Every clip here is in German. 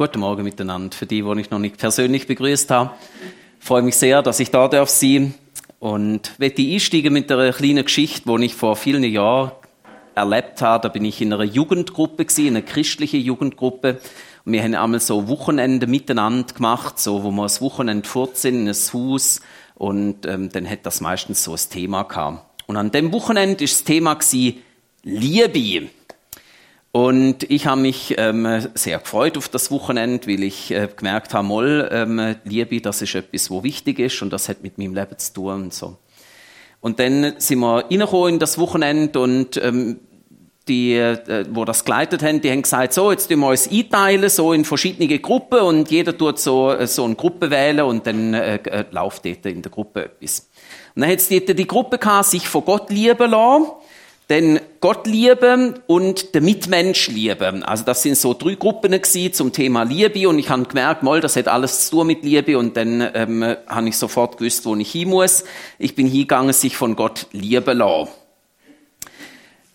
Guten Morgen miteinander. Für die, die ich noch nicht persönlich begrüßt habe, freue mich sehr, dass ich da darf sein und werde einsteigen mit einer kleinen Geschichte, die ich vor vielen Jahren erlebt habe. Da bin ich in einer Jugendgruppe gewesen, einer christlichen Jugendgruppe. Und wir haben einmal so Wochenende miteinander gemacht, so, wo wir das Wochenende sind, in ein Haus. Und ähm, dann hat das meistens so ein Thema gehabt. Und an dem Wochenende ist das Thema gewesen, Liebe. Und ich habe mich ähm, sehr gefreut auf das Wochenende, weil ich äh, gemerkt habe, moll, ähm, Liebe, das ist etwas, wo wichtig ist und das hat mit meinem Leben zu tun und so. Und dann sind wir reingekommen in das Wochenende und ähm, die, äh, wo das geleitet haben, die haben gesagt, so, jetzt tun wir uns einteilen, so in verschiedene Gruppen und jeder tut so, äh, so eine Gruppe wählen und dann äh, äh, läuft dort in der Gruppe etwas. Und dann hat es dort die Gruppe gehabt, sich von Gott lieben lassen denn Gott lieben und der Mitmensch lieben. Also das sind so drei Gruppen gewesen zum Thema Liebe und ich habe gemerkt, mal, das hat alles zu tun mit Liebe und dann ähm, habe ich sofort gewusst, wo ich hin muss. Ich bin hingegangen, sich von Gott lieben lassen.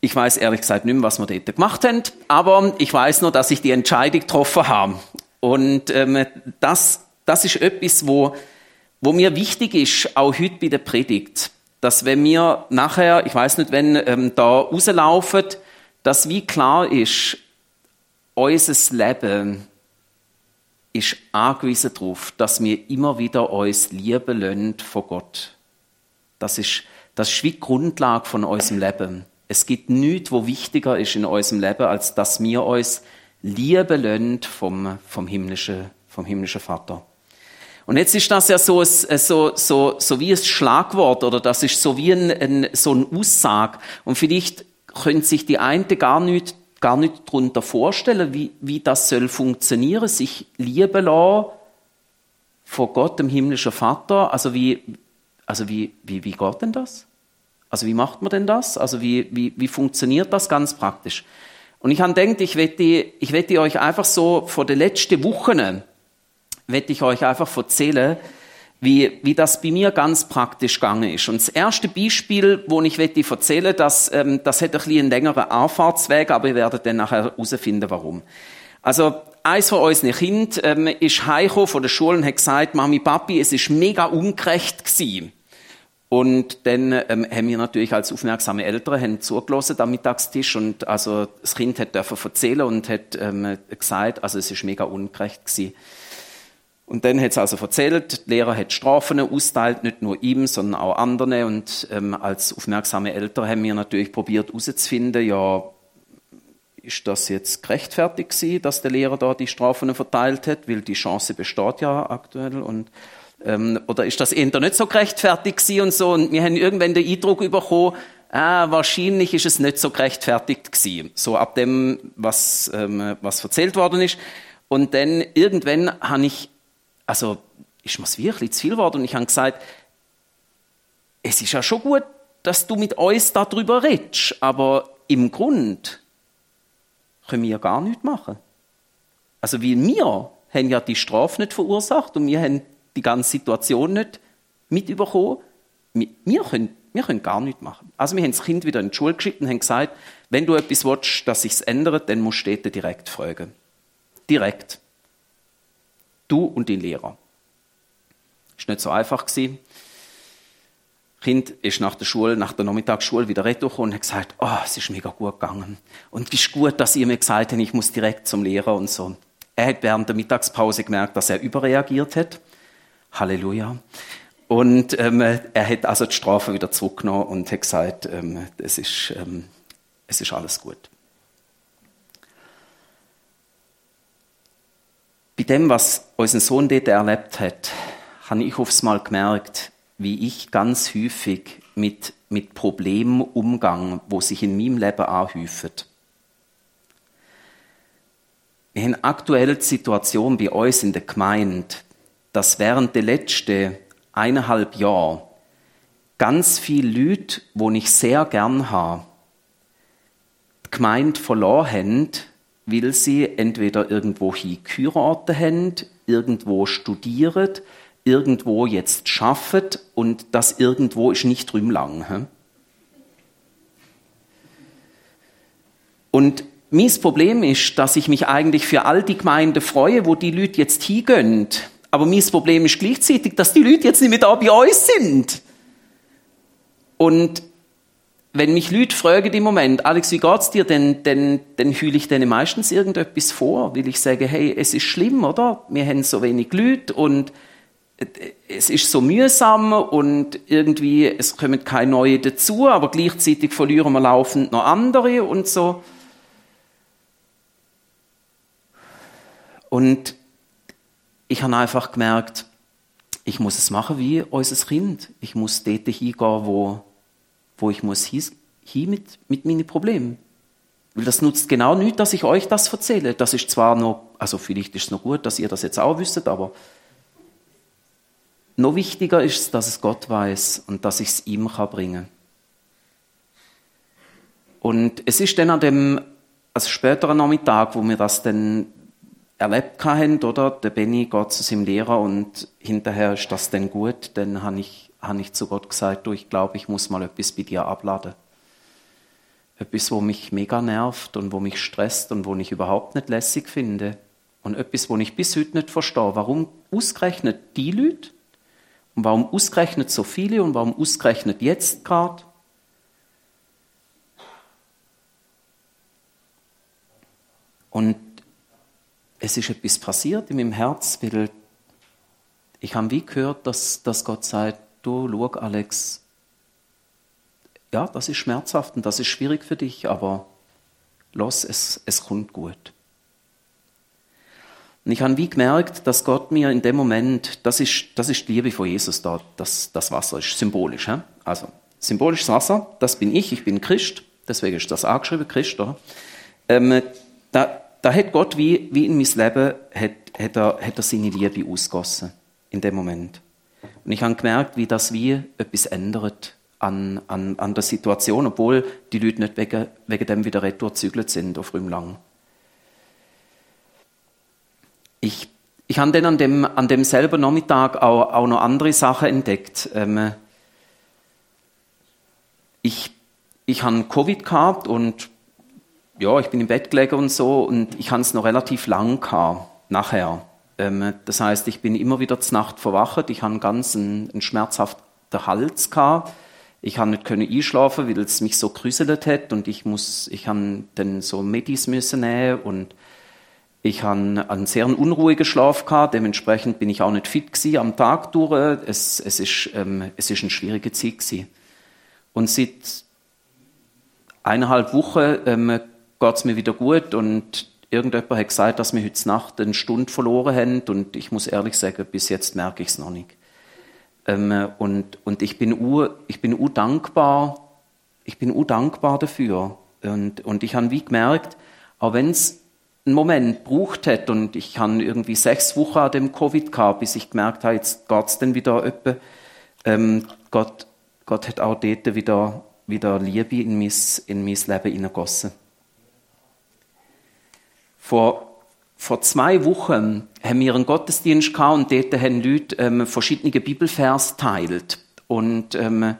Ich weiß ehrlich gesagt nicht mehr, was wir dort gemacht haben, aber ich weiß nur, dass ich die Entscheidung getroffen habe. Und ähm, das, das ist etwas, wo, wo mir wichtig ist, auch heute bei der Predigt dass wenn wir nachher, ich weiß nicht, wenn ähm, da rauslaufen, dass wie klar ist, unser Leben ist angewiesen darauf, dass wir immer wieder uns lieben lassen von Gott. Das ist, das ist wie die Grundlage von unserem Leben. Es gibt nichts, wo wichtiger ist in unserem Leben, als dass wir uns lieben lassen vom, vom, himmlischen, vom himmlischen Vater. Und jetzt ist das ja so, so, so, so wie ein Schlagwort oder das ist so wie ein, ein, so eine Aussage. Und vielleicht können sich die einen gar nicht, gar nicht darunter vorstellen, wie, wie das soll funktionieren, sich lieben lassen vor Gott, dem himmlischen Vater. Also wie, also wie, wie, wie geht denn das? Also wie macht man denn das? Also wie, wie, wie funktioniert das ganz praktisch? Und ich habe gedacht, ich werde, ich werde euch einfach so vor den letzten Wochen werde ich euch einfach erzählen, wie, wie das bei mir ganz praktisch gegangen ist. Und das erste Beispiel, wo ich werde erzählen, das, ähm, das hat ein bisschen einen längeren Anfahrtsweg, aber ihr werdet dann nachher herausfinden, warum. Also, eins von unseren Kind ähm, ist heimgekommen von der Schule und hat gesagt, Mami, Papi, es ist mega ungerecht gewesen. Und dann ähm, haben wir natürlich als aufmerksame Eltern haben zugelassen am Mittagstisch und also das Kind hat dürfen erzählen und hat ähm, gesagt, also es ist mega ungerecht gewesen. Und dann hat es also erzählt, der Lehrer hat Strafen ausgeteilt, nicht nur ihm, sondern auch anderen. Und ähm, als aufmerksame Eltern haben wir natürlich probiert herauszufinden, ja, ist das jetzt gerechtfertigt gewesen, dass der Lehrer da die Strafen verteilt hat, weil die Chance besteht ja aktuell und ähm, oder ist das eher nicht so gerechtfertigt gewesen und so und wir haben irgendwann den Eindruck bekommen, ah, wahrscheinlich ist es nicht so gerechtfertigt gewesen, so ab dem, was, ähm, was erzählt worden ist. Und dann irgendwann habe ich also ist mir wirklich zu viel geworden. Und ich habe gesagt, es ist ja schon gut, dass du mit uns darüber redest, aber im Grund können wir gar nichts machen. Also weil wir haben ja die Strafe nicht verursacht und wir haben die ganze Situation nicht mitbekommen. Wir können, wir können gar nichts machen. Also wir haben das Kind wieder in die Schule geschickt und haben gesagt, wenn du etwas willst, dass sich's ändert, dann musst du direkt fragen. Direkt. Du und dein Lehrer. Ist nicht so einfach gewesen. Kind ist nach der Schule, nach der Nachmittagsschule wieder retourgekommen und hat gesagt, oh, es ist mega gut gegangen. Und ist gut, dass ihr mir gesagt habt, ich muss direkt zum Lehrer und so. Er hat während der Mittagspause gemerkt, dass er überreagiert hat. Halleluja. Und ähm, er hat also die Strafe wieder zurückgenommen und hat gesagt, ähm, es, ist, ähm, es ist alles gut. Bei dem, was unser Sohn dort erlebt hat, habe ich aufs Mal gemerkt, wie ich ganz häufig mit, mit Problemen umgang, wo sich in meinem Leben anhäufen. Wir haben aktuell die Situation bei uns in der Gemeinde, dass während der letzten eineinhalb Jahre ganz viele Leute, die ich sehr gern habe, die Gemeinde verloren haben, weil sie entweder irgendwo geheiratet haben, irgendwo studieren, irgendwo jetzt schaffen und das irgendwo ist nicht drüm lang. Und mein Problem ist, dass ich mich eigentlich für all die Gemeinden freue, wo die Leute jetzt hingehen. Aber mein Problem ist gleichzeitig, dass die Leute jetzt nicht mehr da bei uns sind. Und wenn mich Leute fragen im Moment, Alex, wie geht's dir, dann, dann, dann fühle ich denen meistens irgendetwas vor, weil ich sage, hey, es ist schlimm, oder? Wir haben so wenig Leute und es ist so mühsam und irgendwie, es kommen keine neue dazu, aber gleichzeitig verlieren wir laufend noch andere und so. Und ich habe einfach gemerkt, ich muss es machen wie unser Kind. Ich muss dort hingehen, wo, wo ich muss hin mit, mit meinen Problemen. Weil das nutzt genau nichts, dass ich euch das erzähle. Das ist zwar noch, also vielleicht ist es noch gut, dass ihr das jetzt auch wisst, aber noch wichtiger ist es, dass es Gott weiß und dass ich es ihm kann bringen Und es ist dann an dem also späteren Nachmittag, wo wir das dann erlebt haben, oder? Der Benny geht zu seinem Lehrer und hinterher ist das dann gut. Dann habe ich, hab ich zu Gott gesagt, du, ich glaube, ich muss mal etwas bei dir abladen. Etwas, wo mich mega nervt und wo mich stresst und wo ich überhaupt nicht lässig finde. Und etwas, wo ich bis heute nicht verstehe. Warum ausgerechnet die Leute? Und warum ausgerechnet so viele? Und warum ausgerechnet jetzt gerade? Und es ist etwas passiert in meinem Herz, weil ich habe wie gehört, dass, dass Gott sagt, du, schau Alex, ja, das ist schmerzhaft und das ist schwierig für dich, aber los, es, es kommt gut. Und ich habe wie gemerkt, dass Gott mir in dem Moment, das ist, das ist die Liebe von Jesus da, das, das Wasser ist symbolisch. He? Also, symbolisches Wasser, das bin ich, ich bin Christ, deswegen ist das angeschrieben, Christ, oder? Ähm, da, da hat Gott wie, wie in mein Leben hat, hat, er, hat er seine Liebe ausgossen in dem Moment. Und ich habe gemerkt, wie das wie etwas ändert an, an, an der Situation, obwohl die Leute nicht wegen, wegen dem wieder retour sind auf Rümlang. Ich, ich habe dann an dem, an dem selben Nachmittag auch, auch noch andere Sachen entdeckt. Ähm, ich, ich habe Covid gehabt und ja, ich bin im Bett gelegen und so und ich hatte es noch relativ lang gehabt, nachher. Ähm, das heißt, ich bin immer wieder zur Nacht verwacht, ich hatte ganz einen, einen schmerzhaften Hals gehabt. Ich konnte nicht können einschlafen, weil es mich so krüselt hat und ich muss, ich habe dann so Medis müssen nehmen und ich habe einen sehr unruhigen Schlaf gehabt, dementsprechend bin ich auch nicht fit gewesen am Tag durch. Es, es, ist, ähm, es ist eine schwierige Zeit gewesen. Und seit eineinhalb Wochen ähm, geht es mir wieder gut und irgendjemand hat gesagt, dass wir heute Nacht eine Stunde verloren haben und ich muss ehrlich sagen, bis jetzt merke ich es noch nicht. Ähm, und, und ich bin u, ich bin u dankbar, ich bin u dankbar dafür. Und, und ich habe wie gemerkt, auch wenn es einen Moment braucht hat und ich habe irgendwie sechs Wochen an dem Covid gehabt, bis ich gemerkt habe, jetzt geht es dann wieder öppe. Ähm, Gott, Gott hat auch dort wieder, wieder Liebe in mein, in mein Leben hineingegossen. Vor, vor zwei Wochen haben wir einen Gottesdienst gehabt und dort haben Leute ähm, verschiedene Bibelvers teilt. Und ähm,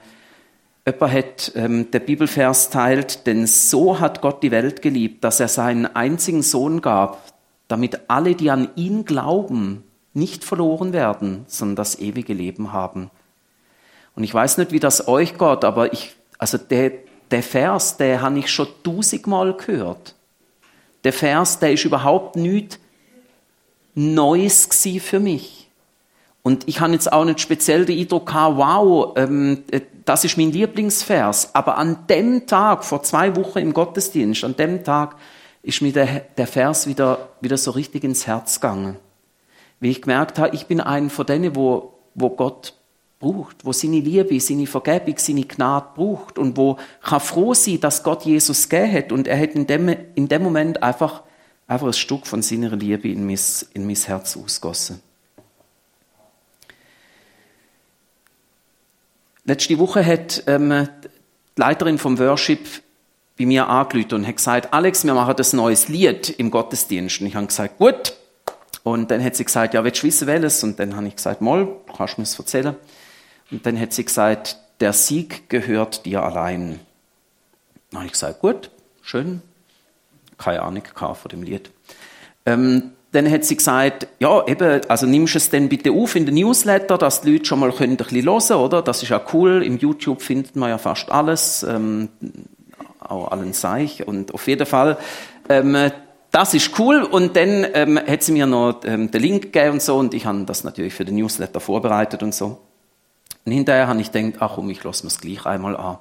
jemand hat ähm, der Bibelvers teilt, denn so hat Gott die Welt geliebt, dass er seinen einzigen Sohn gab, damit alle, die an ihn glauben, nicht verloren werden, sondern das ewige Leben haben. Und ich weiß nicht, wie das euch geht, aber ich, also der, der Vers, der habe ich schon tausendmal gehört der Vers, der ist überhaupt nichts Neues für mich. Und ich habe jetzt auch nicht speziell den Eindruck gehabt, wow, ähm, äh, das ist mein Lieblingsvers. Aber an dem Tag, vor zwei Wochen im Gottesdienst, an dem Tag ist mir der, der Vers wieder, wieder so richtig ins Herz gegangen. Wie ich gemerkt habe, ich bin einer von denen, wo, wo Gott braucht, wo seine Liebe, seine Vergebung, seine Gnade braucht und wo kann froh sein, dass Gott Jesus gegeben hat und er hat in dem, in dem Moment einfach, einfach ein Stück von seiner Liebe in mein, in mein Herz ausgossen. Letzte Woche hat ähm, die Leiterin vom Worship bei mir angerufen und hat gesagt, Alex, wir machen das neues Lied im Gottesdienst. Und ich habe gesagt, gut. Und dann hat sie gesagt, ja, willst du wissen, welches? Und dann habe ich gesagt, mal, kannst du mir das erzählen? Und dann hat sie gesagt, der Sieg gehört dir allein. Dann habe ich gesagt, gut, schön, keine Ahnung von dem Lied. Ähm, dann hat sie gesagt, ja, eben, also nimmst du es dann bitte auf in den Newsletter, dass die Leute schon mal können ein bisschen hören, oder? Das ist ja cool. Im YouTube findet man ja fast alles, ähm, auch allen Seich. Und auf jeden Fall, ähm, das ist cool. Und dann ähm, hat sie mir noch ähm, den Link gegeben und so. Und ich habe das natürlich für den Newsletter vorbereitet und so. Und hinterher habe ich gedacht, ach komm, ich lasse mir es gleich einmal an.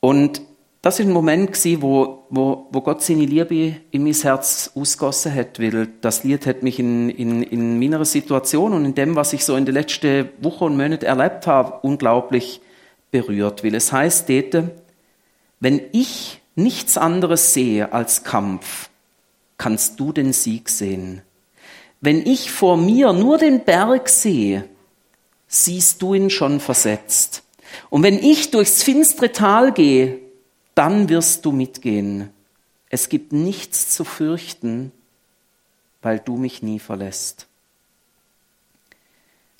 Und das ist ein Moment gewesen, wo, wo, wo Gott seine Liebe in mein Herz ausgossen hat, weil das Lied hat mich in, in, in meiner Situation und in dem, was ich so in den letzten Wochen und Monaten erlebt habe, unglaublich berührt. Weil es heißt dort, wenn ich nichts anderes sehe als Kampf, kannst du den Sieg sehen. Wenn ich vor mir nur den Berg sehe, siehst du ihn schon versetzt. Und wenn ich durchs finstere Tal gehe, dann wirst du mitgehen. Es gibt nichts zu fürchten, weil du mich nie verlässt.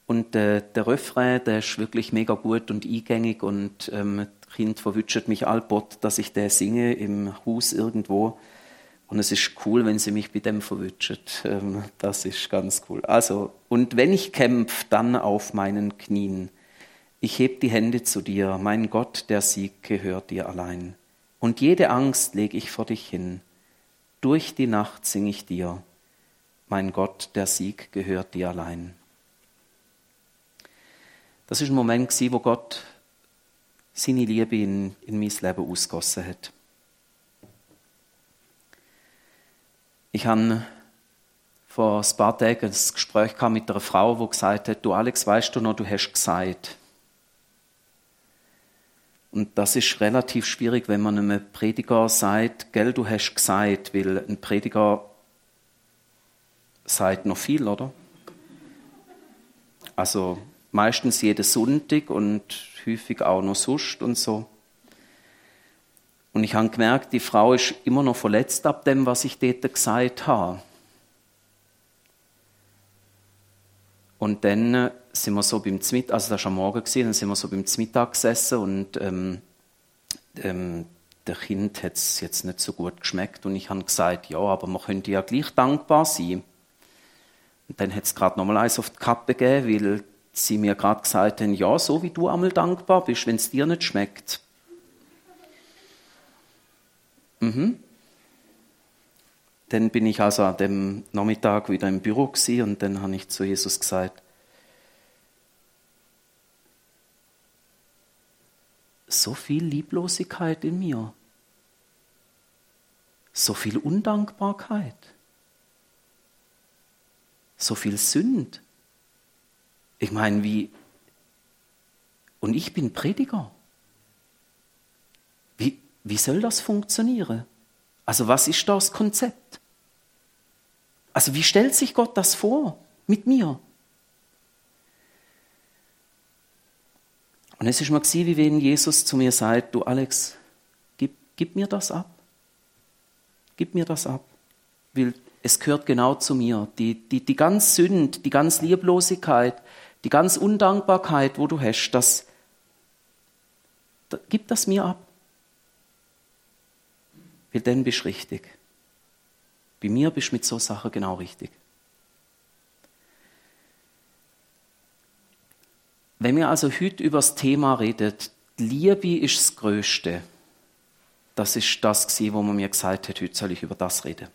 Und äh, der Refrain, der ist wirklich mega gut und eingängig und ähm, Kind verwünscht mich allbot, dass ich der singe im Hus irgendwo. Und es ist cool, wenn sie mich bei dem verwünscht. Ähm, das ist ganz cool. Also, und wenn ich kämpfe, dann auf meinen Knien. Ich heb die Hände zu dir, mein Gott, der Sieg gehört dir allein. Und jede Angst leg ich vor dich hin. Durch die Nacht sing ich dir, mein Gott, der Sieg gehört dir allein. Das ist ein Moment, wo Gott seine Liebe in, in mein Leben ausgossen hat. Ich habe vor ein paar Tagen ein Gespräch mit einer Frau, die gesagt hat, du Alex, weißt du noch, du hast gesagt. Und das ist relativ schwierig, wenn man einem Prediger sagt, gell, du hast gesagt, weil ein Prediger sagt noch viel, oder? Also meistens jeden Sonntag und häufig auch noch sonst und so. Und ich habe gemerkt, die Frau ist immer noch verletzt ab dem, was ich dort gesagt habe. Und dann sind wir so beim Mittag, also das war am Morgen, gewesen, dann sind wir so beim Mittag gesessen und ähm, ähm, der Kind hat es jetzt nicht so gut geschmeckt und ich habe gesagt, ja, aber man könnte ja gleich dankbar sein. Und dann hat es gerade nochmal eins auf die Kappe gegeben, weil sie mir gerade gesagt haben, ja, so wie du einmal dankbar bist, wenn es dir nicht schmeckt. Mhm. Dann bin ich also an dem Nachmittag wieder im Büro und dann habe ich zu Jesus gesagt, so viel Lieblosigkeit in mir, so viel Undankbarkeit, so viel Sünd. Ich meine, wie, und ich bin Prediger. Wie, soll das funktionieren? Also was ist das Konzept? Also wie stellt sich Gott das vor mit mir? Und es ist mal wie wenn Jesus zu mir sagt, du Alex, gib, gib mir das ab. Gib mir das ab. Weil es gehört genau zu mir. Die, die, die ganz Sünd, die ganz Lieblosigkeit, die ganz Undankbarkeit, wo du hast, das, gib das mir ab. Weil dann bist du richtig. Bei mir bist du mit so Sachen genau richtig. Wenn wir also heute über das Thema reden, Liebe ist das Größte. Das ist das, wo man mir gesagt hat, heute soll ich über das reden.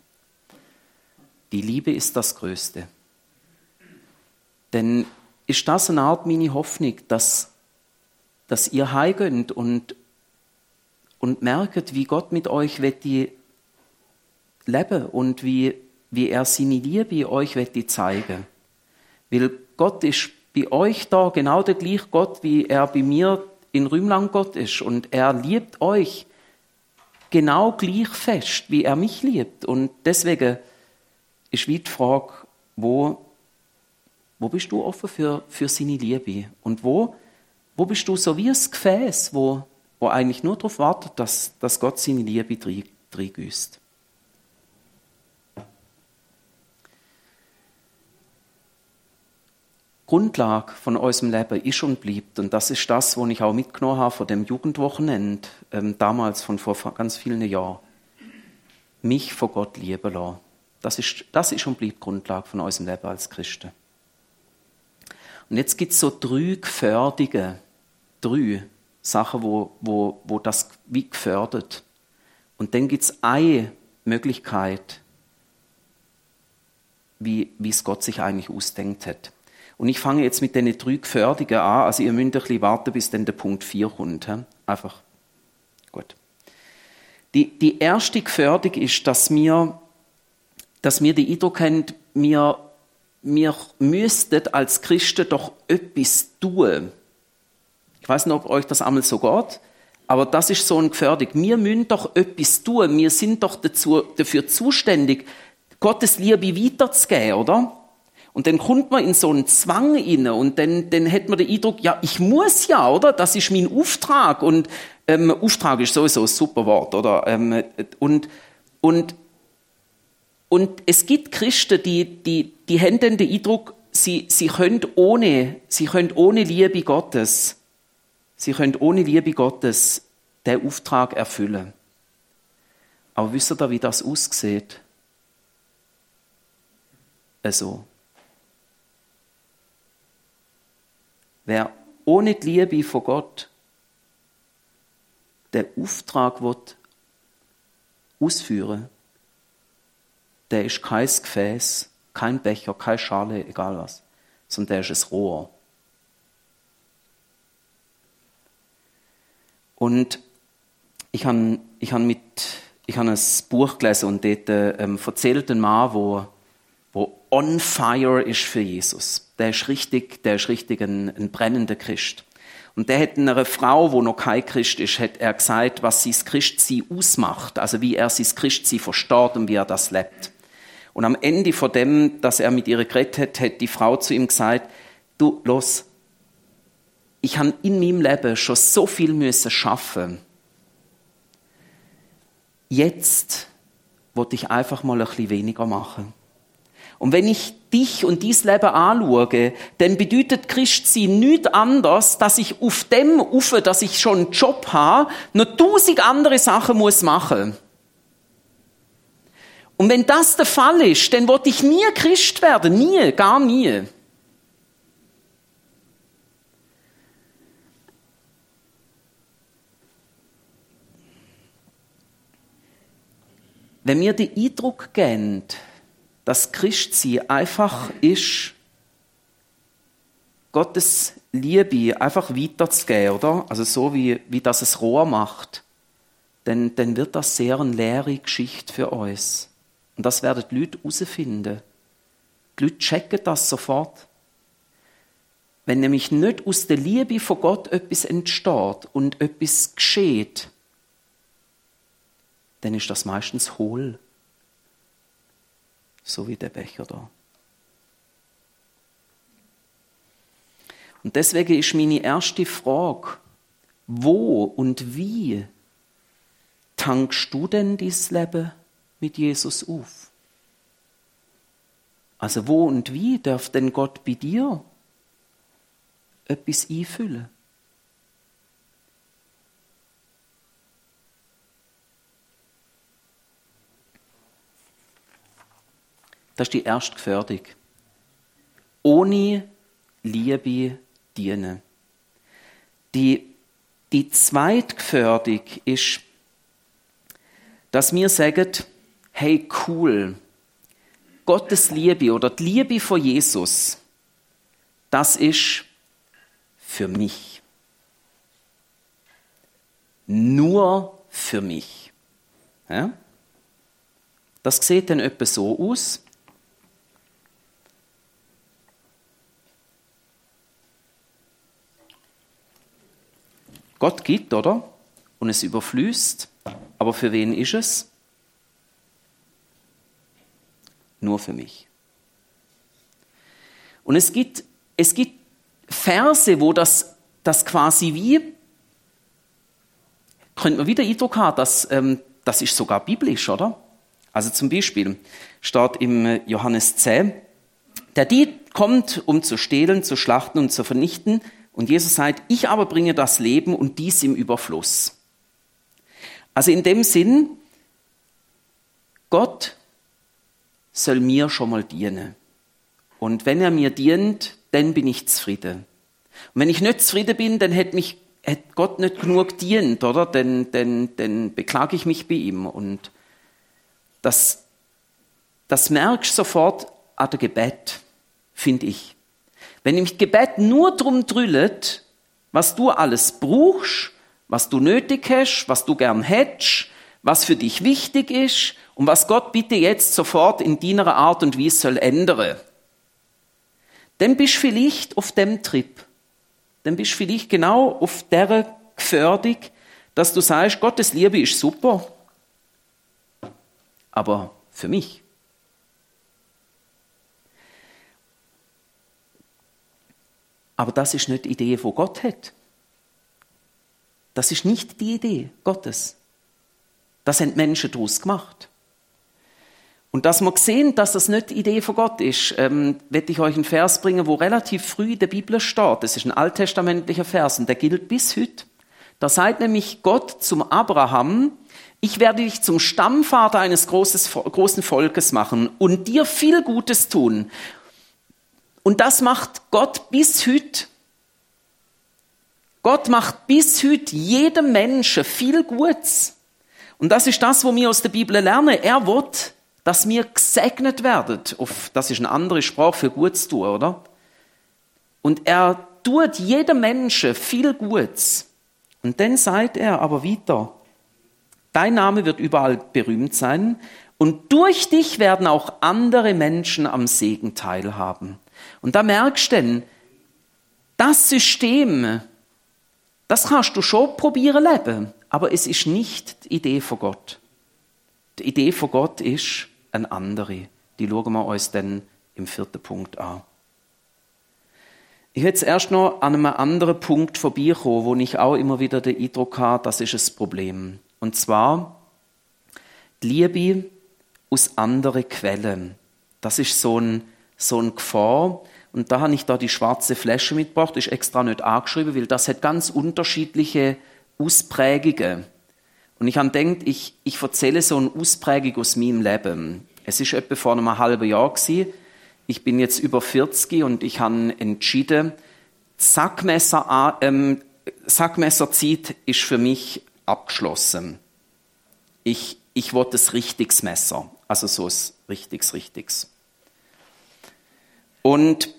Die Liebe ist das Größte. Denn ist das eine Art meine Hoffnung, dass, dass ihr heimgeht und, und merkt, wie Gott mit euch leben und wie, wie er seine Liebe euch zeigen Weil Gott ist bei euch da genau der gleiche Gott, wie er bei mir in Rümlang Gott ist. Und er liebt euch genau gleich fest, wie er mich liebt. Und deswegen ist wie die Frage, wo, wo bist du offen für, für seine Liebe? Und wo, wo bist du so wie ein Gefäß, wo, wo eigentlich nur darauf wartet, dass, dass Gott seine Liebe reingüsst? Grundlage von unserem Leben ist und bleibt. Und das ist das, was ich auch mitgenommen habe von dem Jugendwochenende, ähm, damals von vor ganz vielen Jahren. mich von Gott lieben lassen. Das ist, das ist und bleibt Grundlage von unserem Leben als Christen. Und jetzt gibt es so drei Gefährdungen, drei Sachen, wo, wo, wo das wie gefördert. Und dann gibt es eine Möglichkeit, wie, es Gott sich eigentlich ausdenkt hat. Und ich fange jetzt mit den drei Gefährdungen an. Also ihr müsst ein bisschen warten, bis dann der Punkt 4 kommt. Einfach. Gut. Die, die erste Gefährdung ist, dass wir, dass wir den Eindruck haben, wir, wir müssten als Christen doch etwas tun. Ich weiß nicht, ob euch das einmal so geht, aber das ist so ein Gefährdung. Wir müssen doch etwas tun. Wir sind doch dazu, dafür zuständig, Gottes Liebe weiterzugeben, oder? Und dann kommt man in so einen Zwang inne und dann, dann hat man den Eindruck, ja, ich muss ja, oder? Das ist mein Auftrag und ähm, Auftrag ist sowieso ein super Wort, oder? Ähm, und, und, und es gibt Christen, die, die, die haben dann den Eindruck, sie, sie können ohne, sie können ohne Liebe Gottes, sie können ohne Liebe Gottes den Auftrag erfüllen. Aber wisst ihr, wie das aussieht? Also, Wer ohne die Liebe von Gott den Auftrag ausführen der ist kein Gefäß, kein Becher, keine Schale, egal was, sondern der ist ein Rohr. Und ich habe ich hab mit ich habe ein Buch gelesen und dort ähm, erzählt ein Mann, wo, wo on fire ist für Jesus der ist richtig, der ist richtig ein, ein brennender Christ. Und der hat einer Frau, wo noch kein Christ ist, hat er gesagt, was sein Christsein ausmacht, also wie er sein Christsein versteht und wie er das lebt. Und am Ende von dem, dass er mit ihr geredet hat, hat die Frau zu ihm gesagt, du, los, ich habe in meinem Leben schon so viel müssen schaffen. Jetzt wollte ich einfach mal ein bisschen weniger machen. Und wenn ich dich und dies Leben anschaue, dann bedeutet Christsein nichts anderes, dass ich auf dem Ufer, dass ich schon einen Job habe, noch tausend andere Sachen muss machen. Und wenn das der Fall ist, dann wollte ich nie Christ werden. Nie, gar nie. Wenn mir den Eindruck geben, dass Christsein einfach ist, Gottes Liebe einfach weiterzugeben, oder? Also so wie, wie das es Rohr macht, dann, dann wird das sehr eine leere Geschichte für uns. Und das werden die Leute herausfinden. Die Leute checken das sofort. Wenn nämlich nicht aus der Liebe von Gott etwas entsteht und etwas geschieht, dann ist das meistens hohl so wie der Becher da. Und deswegen ist meine erste Frage, wo und wie tankst du denn dieses Leben mit Jesus auf? Also wo und wie darf denn Gott bei dir etwas einfüllen? Das ist die erste Gefährdung. Ohne Liebe dienen. Die, die zweite Gefährdung ist, dass wir sagen, hey cool, Gottes Liebe oder die Liebe von Jesus, das ist für mich. Nur für mich. Ja? Das sieht dann etwa so aus. Gott gibt, oder? Und es überfließt. Aber für wen ist es? Nur für mich. Und es gibt, es gibt Verse, wo das, das quasi wie, könnte man wieder Eindruck haben, dass, ähm, das ist sogar biblisch, oder? Also zum Beispiel steht im Johannes 10, der Dieb kommt, um zu stehlen, zu schlachten und zu vernichten. Und Jesus sagt, ich aber bringe das Leben und dies im Überfluss. Also in dem Sinn, Gott soll mir schon mal dienen. Und wenn er mir dient, dann bin ich zufrieden. Und wenn ich nicht zufrieden bin, dann hätte mich hätte Gott nicht genug dient, oder? Dann, dann, dann beklage ich mich bei ihm. Und das, das merkst du sofort an der Gebet, finde ich. Wenn nämlich Gebet nur drum drüllet, was du alles brauchst, was du nötig hast, was du gern hättest, was für dich wichtig ist und was Gott bitte jetzt sofort in deiner Art und Weise soll ändern, dann bist du vielleicht auf dem Trip. Dann bist du vielleicht genau auf der Gefährdung, dass du sagst, Gottes Liebe ist super, aber für mich. Aber das ist nicht die Idee, die Gott hat. Das ist nicht die Idee Gottes. Das haben Menschen daraus gemacht. Und dass wir sehen, dass das nicht die Idee von Gott ist, ähm, werde ich euch einen Vers bringen, wo relativ früh in der Bibel steht. Das ist ein alttestamentlicher Vers und der gilt bis heute. Da sagt nämlich Gott zum Abraham, ich werde dich zum Stammvater eines großen Volkes machen und dir viel Gutes tun. Und das macht Gott bis heute. Gott macht bis heute jedem Menschen viel Gutes. Und das ist das, was wir aus der Bibel lernen. Er wird dass wir gesegnet werden. das ist eine andere Sprache für Gutes tun, oder? Und er tut jedem Menschen viel Gutes. Und dann sagt er aber weiter, dein Name wird überall berühmt sein und durch dich werden auch andere Menschen am Segen teilhaben. Und da merkst du denn, das System, das kannst du schon probieren leben, aber es ist nicht die Idee von Gott. Die Idee von Gott ist, eine andere. Die schauen wir uns dann im vierten Punkt an. Ich will jetzt erst noch an einem anderen Punkt vorbeikommen, wo ich auch immer wieder den Eindruck habe, das ist ein Problem. Und zwar die Liebe aus anderen Quellen. Das ist so ein, so ein Gefahr. Und da habe ich da die schwarze Flasche mitgebracht, ist extra nicht angeschrieben, weil das hat ganz unterschiedliche Ausprägungen. Und ich habe gedacht, ich, ich erzähle so eine Ausprägung aus meinem Leben. Es ist etwa vor einem halben Jahr gewesen. Ich bin jetzt über 40 und ich habe entschieden, Sackmesser, ähm, Sackmesserzeit ist für mich abgeschlossen. Ich, ich wollte das richtiges Messer, also so ein richtiges, richtiges. Und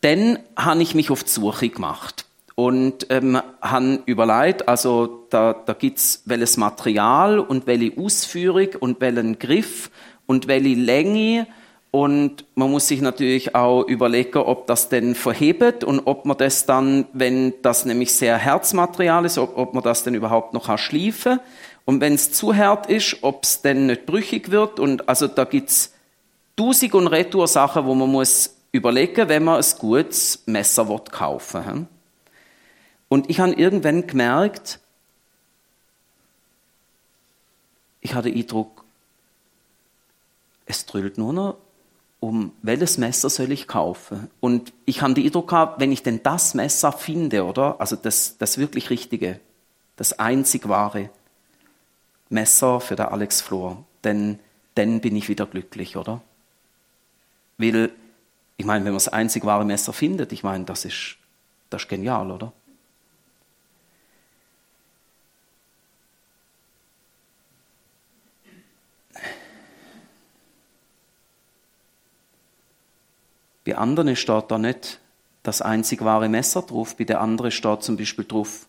dann habe ich mich auf die Suche gemacht und ähm, haben überlegt, also da, da gibt es welches Material und welche Ausführung und welchen Griff und welche Länge und man muss sich natürlich auch überlegen, ob das denn verhebt und ob man das dann, wenn das nämlich sehr Herzmaterial ist, ob, ob man das denn überhaupt noch schliefen Und wenn es zu hart ist, ob es denn nicht brüchig wird. Und also da gibt's tausend und retour Sachen, wo man muss überlegen, wenn man ein gutes Messer kaufen will. Und ich habe irgendwann gemerkt, ich hatte den Eindruck, es drüllt nur noch um welches Messer soll ich kaufen? Und ich habe den Eindruck gehabt, wenn ich denn das Messer finde, oder? Also das, das wirklich Richtige, das einzig wahre Messer für den Alex Flor, denn dann bin ich wieder glücklich, oder? Weil, ich meine, wenn man das einzig wahre Messer findet, ich meine, das ist, das ist genial, oder? Bei anderen steht da nicht das einzig wahre Messer drauf, bei der anderen steht zum Beispiel drauf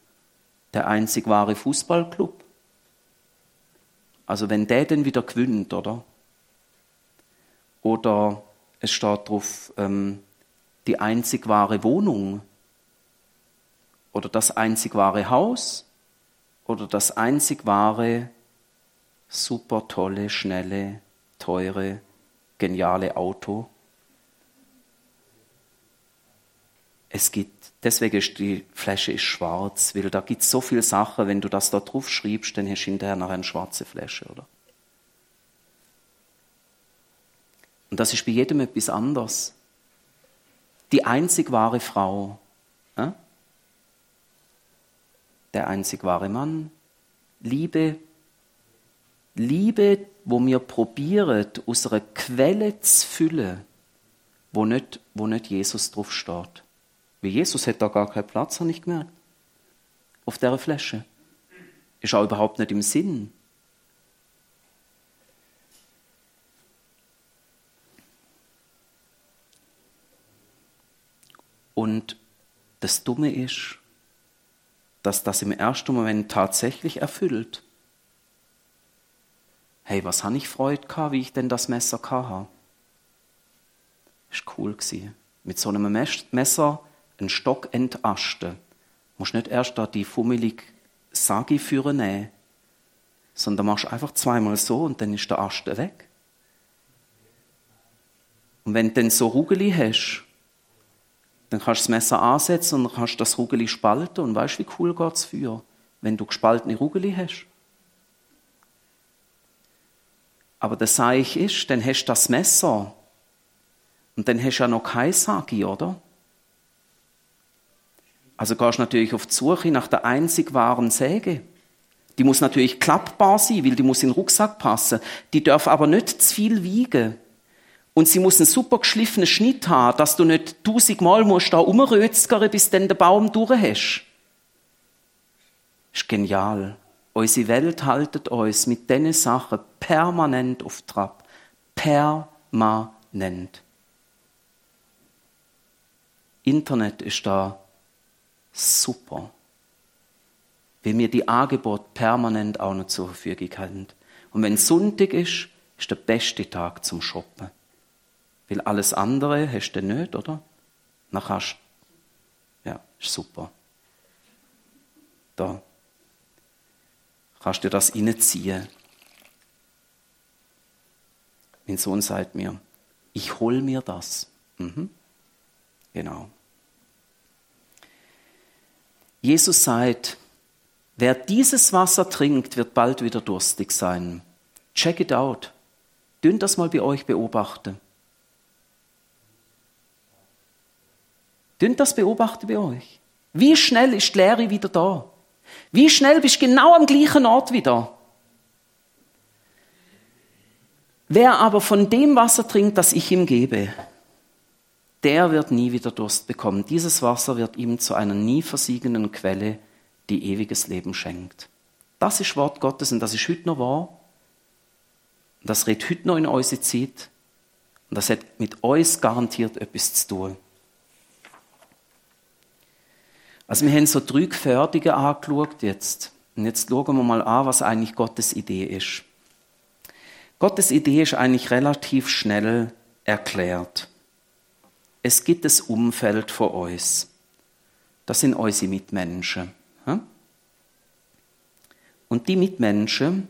der einzig wahre Fußballclub. Also wenn der denn wieder gewinnt, oder? Oder es steht drauf ähm, die einzig wahre Wohnung oder das einzig wahre Haus oder das einzig wahre, super tolle, schnelle, teure, geniale Auto. es gibt, deswegen ist die Flasche ist schwarz, weil da gibt es so viele Sachen, wenn du das da drauf schreibst, dann hast du hinterher noch eine schwarze Flasche, oder? Und das ist bei jedem etwas anderes. Die einzig wahre Frau, äh? der einzig wahre Mann, Liebe, Liebe, wo wir probieren, aus einer Quelle zu füllen, wo nicht, wo nicht Jesus drauf steht. Wie Jesus hat da gar keinen Platz, habe ich gemerkt. Auf dieser Flasche. Ist auch überhaupt nicht im Sinn. Und das Dumme ist, dass das im ersten Moment tatsächlich erfüllt. Hey, was habe ich Freude wie ich denn das Messer hatte? War cool. Mit so einem Messer einen Stock entasten. Musst nicht erst da die fummelige Sagi führen nehmen, sondern machst einfach zweimal so und dann ist der Ast weg. Und wenn du dann so Rugeli hast, dann kannst du das Messer ansetzen und dann kannst du das Rugeli spalten und weißt, wie cool geht's für, wenn du gespaltene Rugeli hast. Aber das Seich ist, dann hast du das Messer und dann hast du ja noch kein Sagi, oder? Also gehst du natürlich auf die Suche nach der einzig wahren Säge. Die muss natürlich klappbar sein, weil die muss in den Rucksack passen. Die darf aber nicht zu viel wiegen. Und sie muss einen super geschliffenen Schnitt haben, dass du nicht tausendmal musst da umrötzgern, bis dann der Baum durch hast. Ist genial. Unsere Welt haltet uns mit diesen Sachen permanent auf Trab. Permanent. Internet ist da super. Weil wir die Angebote permanent auch noch zur Verfügung haben. Und wenn Sonntag ist, ist der beste Tag zum Shoppen. Weil alles andere hast du nicht, oder? Dann kannst ja, ist super. Da kannst du das reinziehen. Mein Sohn sagt mir, ich hol mir das. Mhm. Genau. Jesus sagt, wer dieses Wasser trinkt, wird bald wieder durstig sein. Check it out. Dünnt das mal bei euch beobachten. Dünnt das beobachten bei euch. Wie schnell ist die Lehre wieder da? Wie schnell bist du genau am gleichen Ort wieder? Wer aber von dem Wasser trinkt, das ich ihm gebe, der wird nie wieder Durst bekommen. Dieses Wasser wird ihm zu einer nie versiegenden Quelle, die ewiges Leben schenkt. Das ist Wort Gottes und das ist heute noch wahr. Und das redet heute noch in unsere Zeit. Und das hat mit uns garantiert etwas zu tun. Also wir haben so drei Gefährdungen angeschaut jetzt. Und jetzt schauen wir mal an, was eigentlich Gottes Idee ist. Gottes Idee ist eigentlich relativ schnell erklärt. Es gibt das Umfeld von uns. Das sind unsere Mitmenschen. Und die Mitmenschen,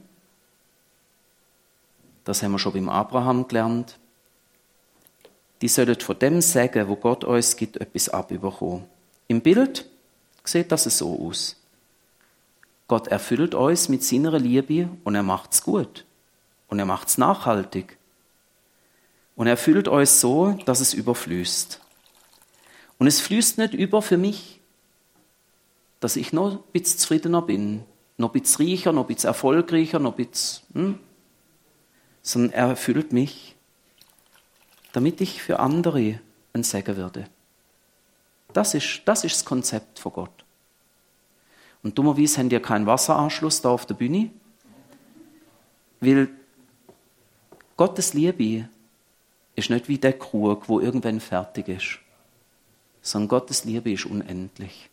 das haben wir schon beim Abraham gelernt, die sollen von dem sagen, wo Gott uns gibt, etwas abüberkommen. Im Bild sieht das so aus. Gott erfüllt uns mit seiner Liebe und er macht's gut. Und er macht's nachhaltig. Und er füllt euch so, dass es überfließt. Und es fließt nicht über für mich, dass ich noch ein bisschen zufriedener bin, noch ein bisschen reicher, noch ein bisschen erfolgreicher, noch ein bisschen, hm? sondern er erfüllt mich, damit ich für andere ein Segen werde. Das ist, das ist das Konzept von Gott. Und dummerweise haben die keinen Wasseranschluss da auf der Bühne, weil Gottes Liebe ist nicht wie der Krug, wo irgendwann fertig ist, sondern Gottes Liebe ist unendlich.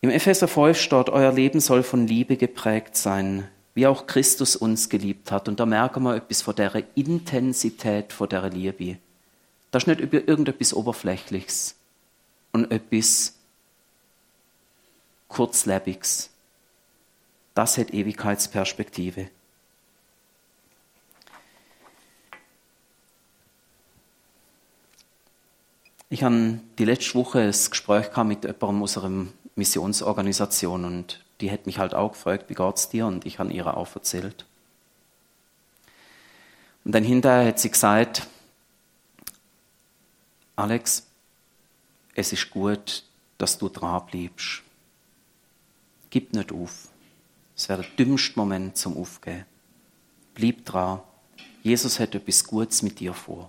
Im Epheser 5 steht, euer Leben soll von Liebe geprägt sein, wie auch Christus uns geliebt hat. Und da merken wir etwas von der Intensität von der Liebe. Das ist nicht irgendetwas Oberflächliches und etwas Kurzlebiges. Das hat Ewigkeitsperspektive. Ich habe die letzte Woche ein Gespräch mit jemandem aus einer Missionsorganisation und die hat mich halt auch gefragt, wie geht's dir? Und ich habe ihr auch erzählt. Und dann hinterher hat sie gesagt, Alex, es ist gut, dass du dran bleibst. Gib nicht auf. Es wäre der dümmste Moment zum Aufgeben. Bleib dran. Jesus hat etwas Gutes mit dir vor.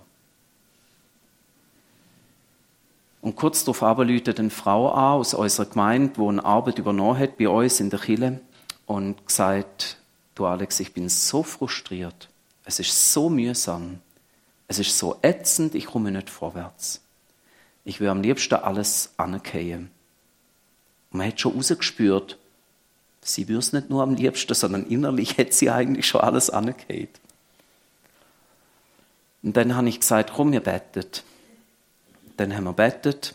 Und kurz darauf aber läutet eine Frau an aus unserer Gemeinde, die eine Arbeit übernommen hat bei uns in der Kille und gesagt, du Alex, ich bin so frustriert. Es ist so mühsam. Es ist so ätzend, ich komme nicht vorwärts. Ich will am liebsten alles anerkennen. Und man hat schon rausgespürt, sie würde es nicht nur am liebsten, sondern innerlich hätte sie eigentlich schon alles anerkannt. Und dann habe ich gesagt, komm, wir bettet. Dann haben wir bettet.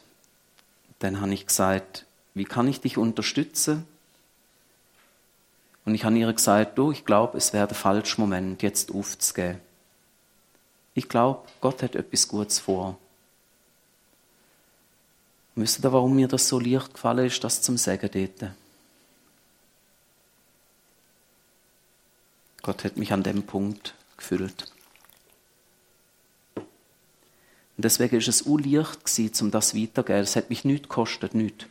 Dann habe ich gesagt, wie kann ich dich unterstützen? Und ich habe ihr gesagt, du, ich glaube, es wäre der falsche Moment, jetzt aufzugehen. Ich glaube, Gott hat etwas Gutes vor. Wisst ihr, warum mir das so leicht gefallen ist, das zum Sagen dort? Gott hat mich an dem Punkt gefüllt. Und deswegen ist es unleicht gewesen, um das weiterzugeben. Es hat mich nichts gekostet, nichts.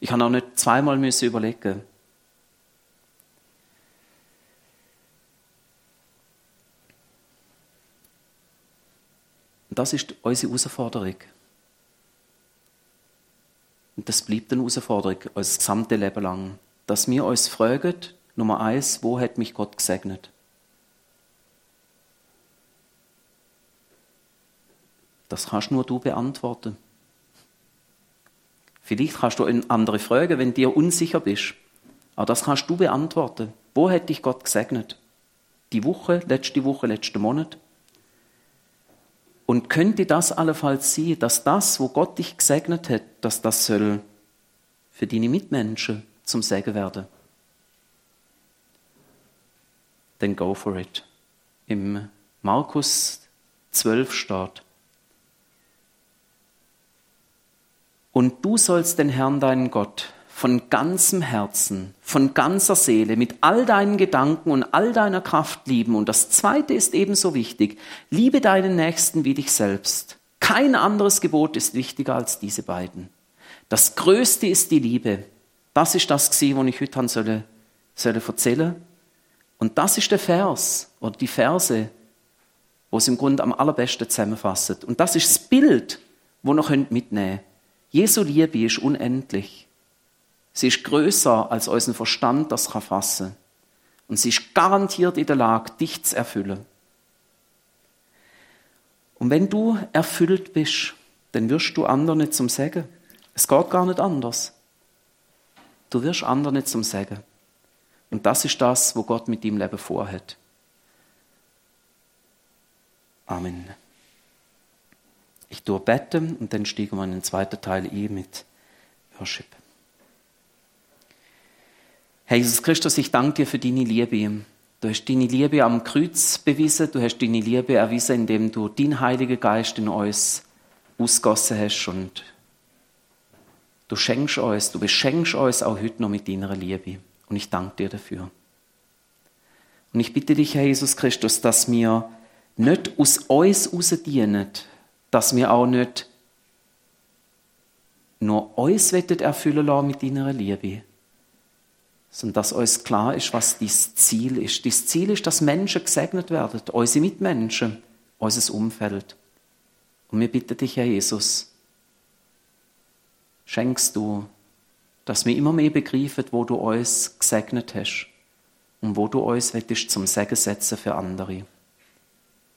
Ich habe auch nicht zweimal müssen überlegen. Und das ist unsere Herausforderung. Und das bleibt eine Herausforderung, unser gesamtes Leben lang. Dass wir uns fragen, Nummer eins, wo hat mich Gott gesegnet? Das kannst nur du beantworten. Vielleicht kannst du eine andere fragen, wenn dir unsicher bist. Aber das kannst du beantworten. Wo hat dich Gott gesegnet? Die Woche, letzte Woche, letzten Monat? Und könnte das allenfalls sein, dass das, wo Gott dich gesegnet hat, dass das soll für deine Mitmenschen zum Segen werden? Then go for it. Im Markus 12 steht, Und du sollst den Herrn, deinen Gott, von ganzem Herzen, von ganzer Seele, mit all deinen Gedanken und all deiner Kraft lieben. Und das Zweite ist ebenso wichtig. Liebe deinen Nächsten wie dich selbst. Kein anderes Gebot ist wichtiger als diese beiden. Das Größte ist die Liebe. Das ist das, was ich heute soll, soll erzählen. Und das ist der Vers oder die Verse, wo es im Grunde am allerbesten zusammenfasst. Und das ist das Bild, wo ihr mitnehmen könnt. Jesu Liebe ist unendlich. Sie ist größer als unseren Verstand das kann fassen. Und sie ist garantiert in der Lage, dich zu erfüllen. Und wenn du erfüllt bist, dann wirst du anderen zum Sagen. Es geht gar nicht anders. Du wirst anderen zum Sagen. Und das ist das, wo Gott mit deinem Leben vorhat. Amen. Ich tue beten und dann steigen wir in den zweiten Teil ein mit Worship. Herr Jesus Christus, ich danke dir für deine Liebe. Du hast deine Liebe am Kreuz bewiesen, du hast deine Liebe erwiesen, indem du deinen Heiligen Geist in uns ausgossen hast und du schenkst uns, du beschenkst uns auch heute noch mit deiner Liebe. Und ich danke dir dafür. Und ich bitte dich, Herr Jesus Christus, dass wir nicht aus uns raus dienen, dass wir auch nicht nur uns erfüllen lassen mit deiner Liebe, sondern dass uns klar ist, was das Ziel ist. Das Ziel ist, dass Menschen gesegnet werden, unsere Mitmenschen, unser Umfeld. Und wir bitten dich, Herr Jesus, schenkst du, dass wir immer mehr begreifen, wo du uns gesegnet hast und wo du uns willst zum Segen setzen für andere.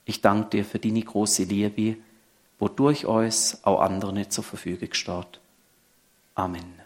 Ich danke dir für deine große Liebe, wodurch uns auch anderen zur Verfügung steht. Amen.